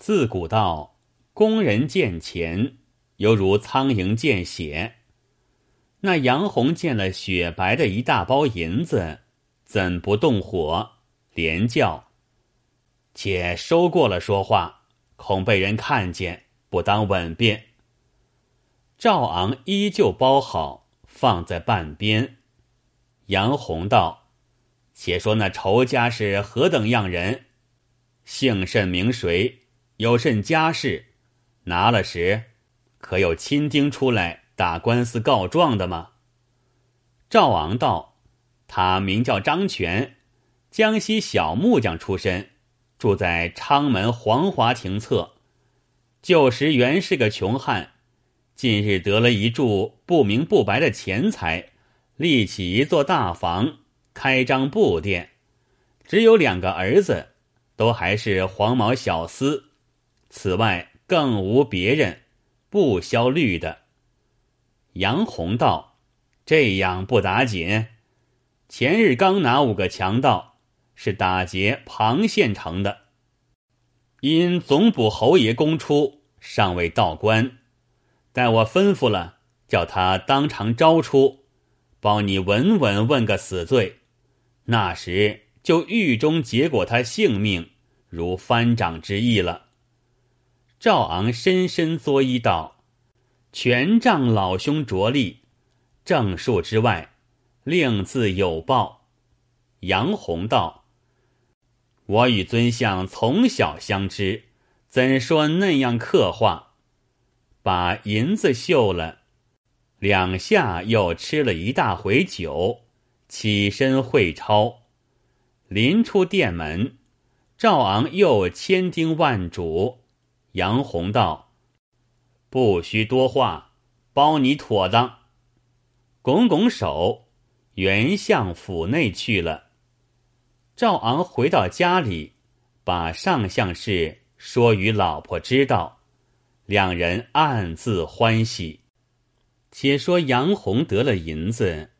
自古道，工人见钱，犹如苍蝇见血。那杨红见了雪白的一大包银子，怎不动火？连叫：“且收过了说话，恐被人看见，不当稳便。”赵昂依旧包好，放在半边。杨红道：“且说那仇家是何等样人？姓甚名谁？有甚家事？拿了时，可有亲丁出来打官司告状的吗？”赵昂道：“他名叫张全，江西小木匠出身，住在昌门黄华亭侧。旧时原是个穷汉。”近日得了一注不明不白的钱财，立起一座大房，开张布店，只有两个儿子，都还是黄毛小厮，此外更无别人，不消虑的。杨红道：“这样不打紧。前日刚拿五个强盗，是打劫庞县城的，因总捕侯爷公出，尚未到官。”待我吩咐了，叫他当场招出，保你稳稳问个死罪。那时就狱中结果他性命，如翻掌之意了。赵昂深深作揖道：“全仗老兄着力，正数之外，另自有报。”杨洪道：“我与尊相从小相知，怎说那样刻画？”把银子绣了，两下又吃了一大回酒，起身会抄。临出店门，赵昂又千叮万嘱。杨洪道：“不须多话，包你妥当。”拱拱手，原向府内去了。赵昂回到家里，把上相事说与老婆知道。两人暗自欢喜。且说杨红得了银子，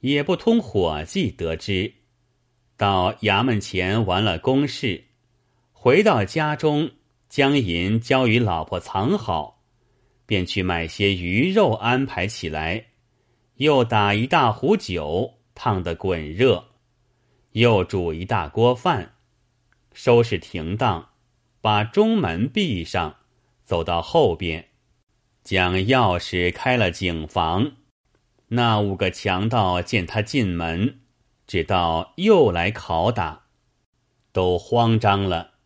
也不通伙计得知，到衙门前完了公事，回到家中，将银交与老婆藏好，便去买些鱼肉安排起来，又打一大壶酒，烫得滚热，又煮一大锅饭，收拾停当，把中门闭上。走到后边，将钥匙开了井房。那五个强盗见他进门，知道又来拷打，都慌张了，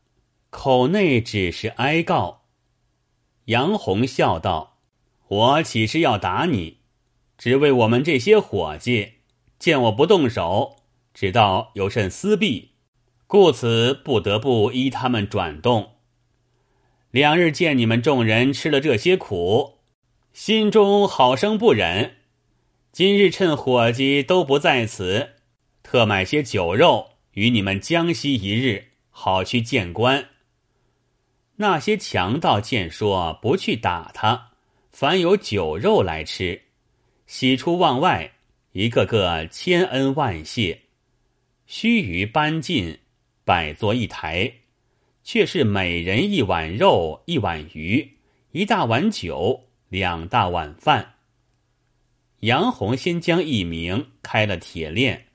口内只是哀告。杨红笑道：“我岂是要打你？只为我们这些伙计见我不动手，知道有甚私弊，故此不得不依他们转动。”两日见你们众人吃了这些苦，心中好生不忍。今日趁伙计都不在此，特买些酒肉与你们江西一日，好去见官。那些强盗见说不去打他，凡有酒肉来吃，喜出望外，一个个千恩万谢。须臾搬进，摆坐一台。却是每人一碗肉，一碗鱼，一大碗酒，两大碗饭。杨红先将一名开了铁链，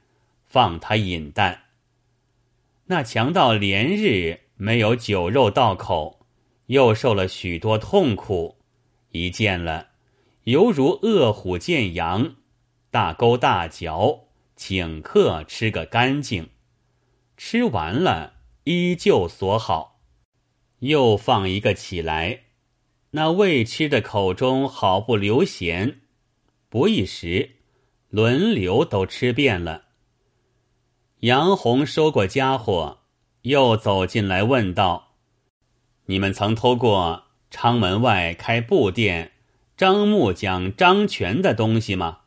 放他饮啖。那强盗连日没有酒肉到口，又受了许多痛苦，一见了，犹如饿虎见羊，大勾大嚼，请客吃个干净。吃完了。依旧锁好，又放一个起来。那未吃的口中好不留闲，不一时，轮流都吃遍了。杨红收过家伙，又走进来问道：“你们曾偷过昌门外开布店张木匠张全的东西吗？”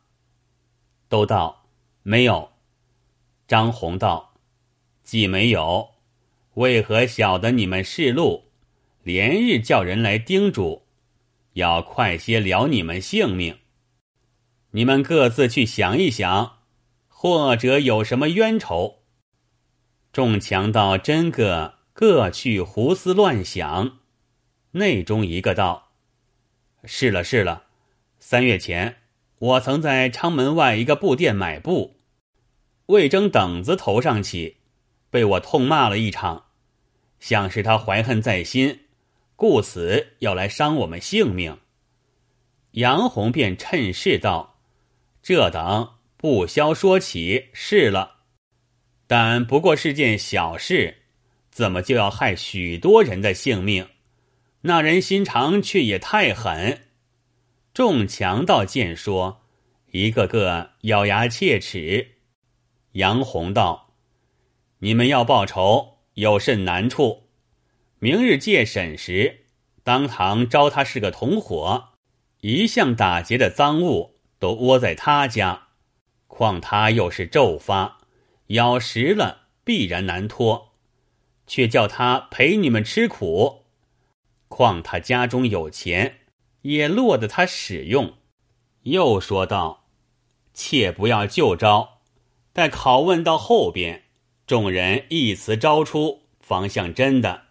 都道没有。张红道：“既没有。”为何晓得你们是路，连日叫人来叮嘱，要快些了你们性命？你们各自去想一想，或者有什么冤仇？众强盗真个各去胡思乱想。内中一个道：“是了，是了。三月前，我曾在昌门外一个布店买布，魏征等子头上起，被我痛骂了一场，像是他怀恨在心，故此要来伤我们性命。”杨红便趁势道：“这等不消说起是了，但不过是件小事，怎么就要害许多人的性命？那人心肠却也太狠。”众强盗见说，一个个咬牙切齿。杨红道：“你们要报仇，有甚难处？明日借审时，当堂招他是个同伙。”一向打劫的赃物都窝在他家，况他又是骤发，咬实了必然难脱，却叫他陪你们吃苦。况他家中有钱，也落得他使用。又说道：“切不要就招，待拷问到后边，众人一词招出，方向真的。”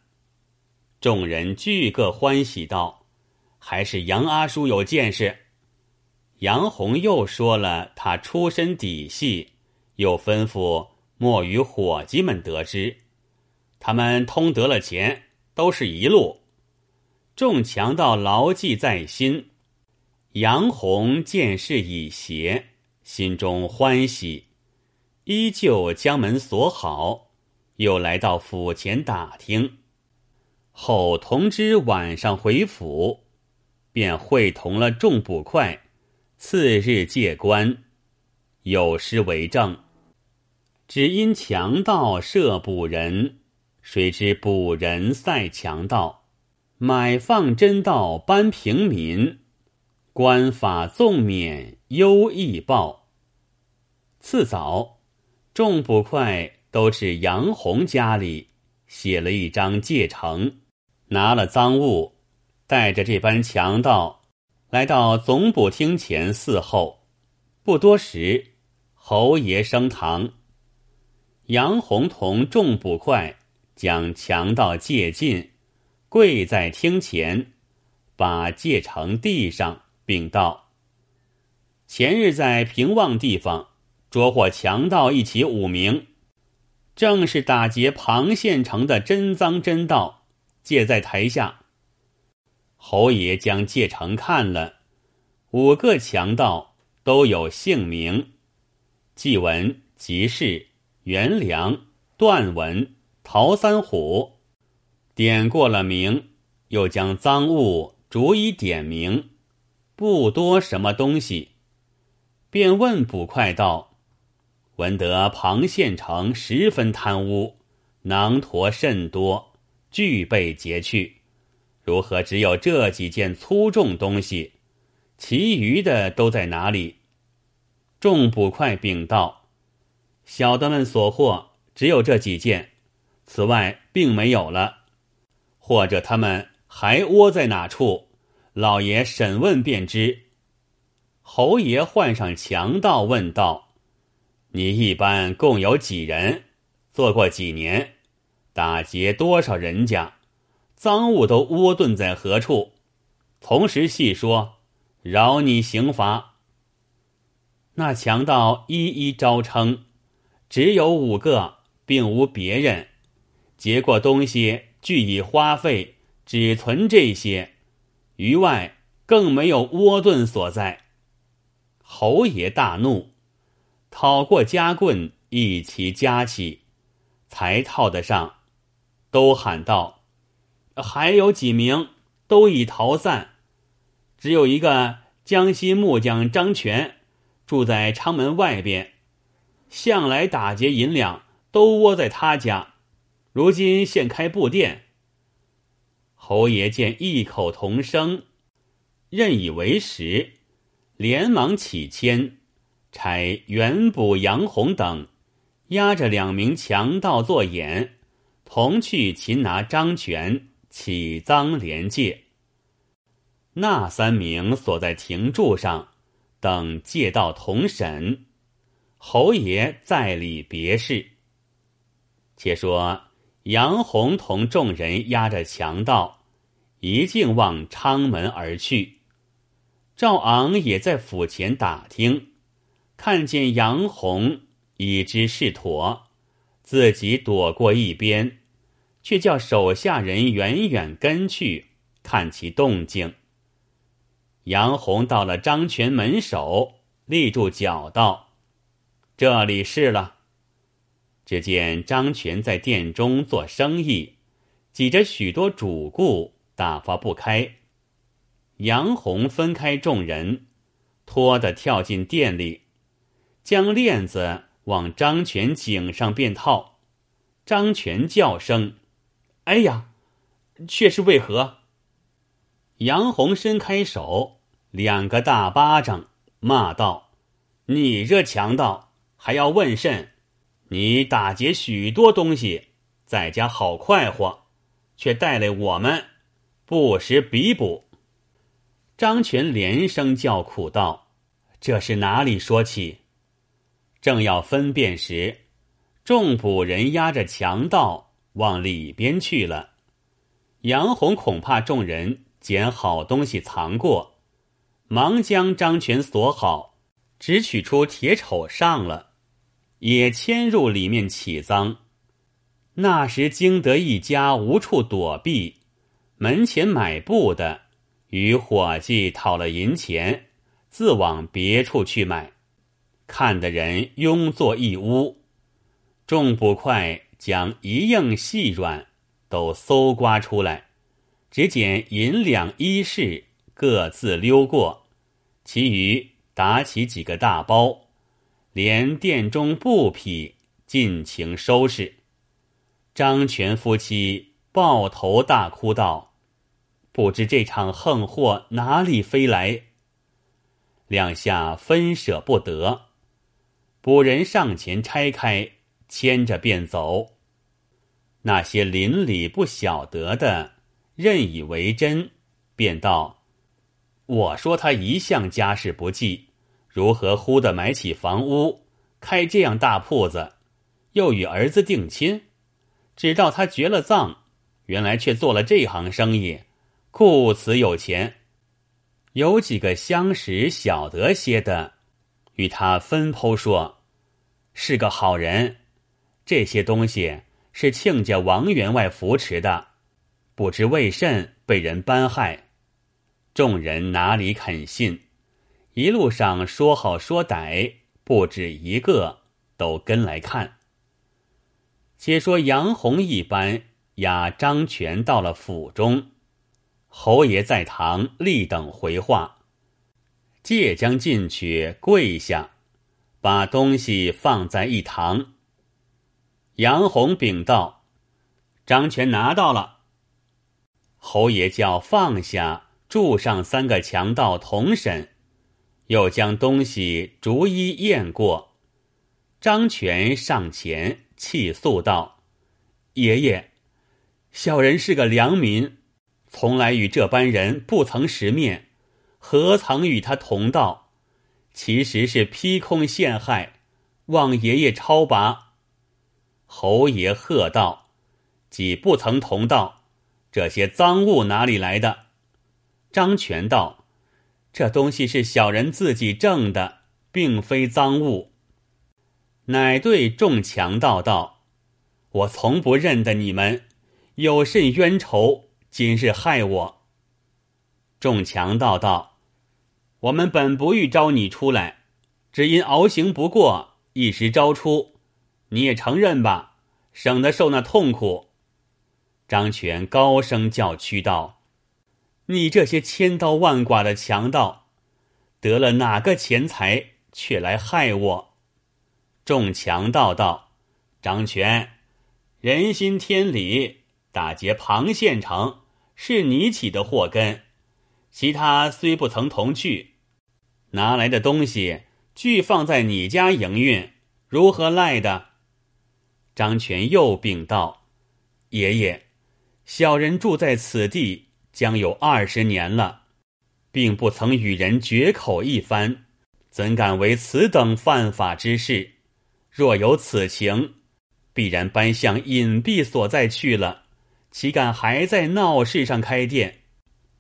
众人俱各欢喜道。还是杨阿叔有见识。杨红又说了他出身底细，又吩咐莫与伙计们得知。他们通得了钱，都是一路。众强盗牢记在心。杨红见势已邪，心中欢喜，依旧将门锁好，又来到府前打听。后同知晚上回府。便会同了众捕快，次日借官，有诗为证。只因强盗设捕人，谁知捕人赛强盗，买放真盗扳平民，官法纵免优异报。次早，众捕快都至杨红家里，写了一张借城，拿了赃物。带着这班强盗来到总捕厅前伺候，不多时，侯爷升堂，杨洪同众捕快将强盗借进，跪在厅前，把戒呈地上，禀道：“前日在平望地方捉获强盗一起五名，正是打劫庞县城的真赃真盗，借在台下。”侯爷将戒成看了，五个强盗都有姓名：季文、吉士、袁良、段文、陶三虎。点过了名，又将赃物逐一点名，不多什么东西，便问捕快道：“闻得庞县城十分贪污，囊驼甚多，俱被劫去。”如何只有这几件粗重东西？其余的都在哪里？众捕快禀道：“小的们所获只有这几件，此外并没有了。或者他们还窝在哪处？老爷审问便知。”侯爷换上强盗问道：“你一般共有几人？做过几年？打劫多少人家？”赃物都窝遁在何处？同时细说，饶你刑罚。那强盗一一招称，只有五个，并无别人。劫过东西俱已花费，只存这些，余外更没有窝遁所在。侯爷大怒，讨过夹棍一齐夹起，才套得上，都喊道。还有几名都已逃散，只有一个江西木匠张全住在昌门外边，向来打劫银两都窝在他家，如今现开布店。侯爷见异口同声，任以为实，连忙起签，差原捕杨红等押着两名强盗做眼，同去擒拿张权。起赃连借，那三名锁在亭柱上，等借道同审。侯爷在里别事。且说杨洪同众人押着强盗，一径往昌门而去。赵昂也在府前打听，看见杨洪已知是妥，自己躲过一边，却叫手下人远远跟去看其动静。杨洪到了张全门首，立住脚道：“这里是了。”只见张全在店中做生意，挤着许多主顾，打发不开。杨红分开众人，拖的跳进店里，将链子往张全颈上便套。张全叫声：“哎呀！”却是为何？杨红伸开手，两个大巴掌，骂道：“你这强盗，还要问甚？”你打劫许多东西，在家好快活，却带来我们，不时比补。张全连声叫苦道：“这是哪里说起？”正要分辨时，众捕人押着强盗往里边去了。杨红恐怕众人捡好东西藏过，忙将张全锁好，只取出铁丑上了。也迁入里面起赃。那时经得一家无处躲避，门前买布的与伙计讨了银钱，自往别处去买。看的人拥坐一屋，众捕快将一应细软都搜刮出来，只捡银两衣饰各自溜过，其余打起几个大包。连店中布匹尽情收拾。张全夫妻抱头大哭道：“不知这场横祸哪里飞来？”两下分舍不得，捕人上前拆开，牵着便走。那些邻里不晓得的，认以为真，便道：“我说他一向家事不济。”如何忽的买起房屋，开这样大铺子，又与儿子定亲？直到他绝了葬，原来却做了这行生意，故此有钱。有几个相识晓得些的，与他分剖说，是个好人。这些东西是亲家王员外扶持的，不知为甚被人搬害。众人哪里肯信？一路上说好说歹，不止一个都跟来看。且说杨洪一般押张全到了府中，侯爷在堂立等回话，借将进去跪下，把东西放在一堂。杨洪禀道：“张全拿到了。”侯爷叫放下，住上三个强盗同审。又将东西逐一验过，张全上前泣诉道：“爷爷，小人是个良民，从来与这般人不曾识面，何曾与他同道？其实是披空陷害，望爷爷超拔。”侯爷喝道：“既不曾同道，这些赃物哪里来的？”张全道。这东西是小人自己挣的，并非赃物。乃对众强盗道：“我从不认得你们，有甚冤仇？今日害我。”众强盗道：“我们本不欲招你出来，只因熬行不过，一时招出。你也承认吧，省得受那痛苦。”张全高声叫屈道。你这些千刀万剐的强盗，得了哪个钱财，却来害我？众强盗道：“张全，人心天理，打劫庞县城，是你起的祸根。其他虽不曾同去，拿来的东西俱放在你家营运，如何赖的？”张全又禀道：“爷爷，小人住在此地。”将有二十年了，并不曾与人绝口一番，怎敢为此等犯法之事？若有此情，必然搬向隐蔽所在去了，岂敢还在闹市上开店？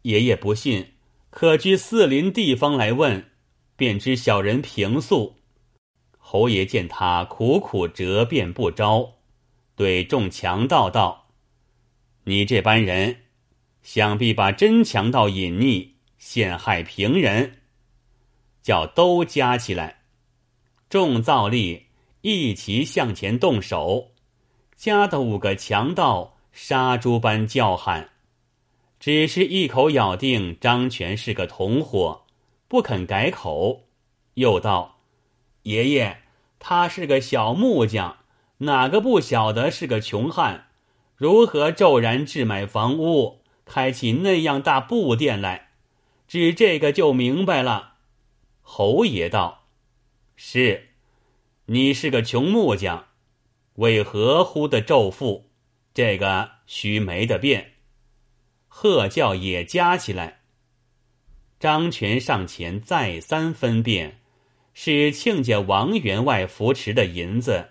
爷爷不信，可居四邻地方来问，便知小人平素。侯爷见他苦苦折辩不招，对众强盗道：“你这班人，想必把真强盗隐匿，陷害平人，叫都加起来。”众造力一齐向前动手，加的五个强盗杀猪般叫喊，只是一口咬定张全是个同伙，不肯改口，又道。爷爷，他是个小木匠，哪个不晓得是个穷汉？如何骤然置买房屋，开起那样大布店来？指这个就明白了。侯爷道：“是，你是个穷木匠，为何忽的骤富？这个须没得变。”贺教也加起来。张全上前再三分辨。是亲家王员外扶持的银子，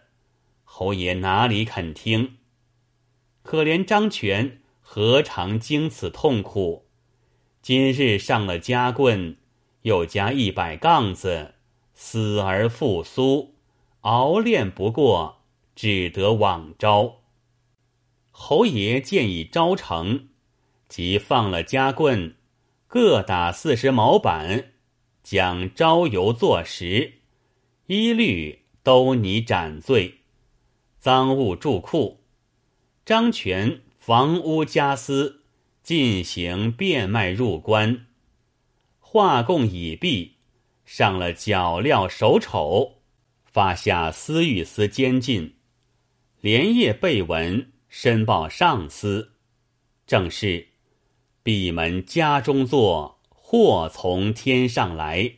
侯爷哪里肯听？可怜张全何尝经此痛苦？今日上了夹棍，又加一百杠子，死而复苏，熬练不过，只得往招。侯爷见已招成，即放了夹棍，各打四十毛板。将招游坐实，一律都拟斩罪，赃物注库。张全房屋家私进行变卖入关，画供已毕，上了脚镣手丑，发下司狱司监禁，连夜备文申报上司，正是闭门家中坐。祸从天上来。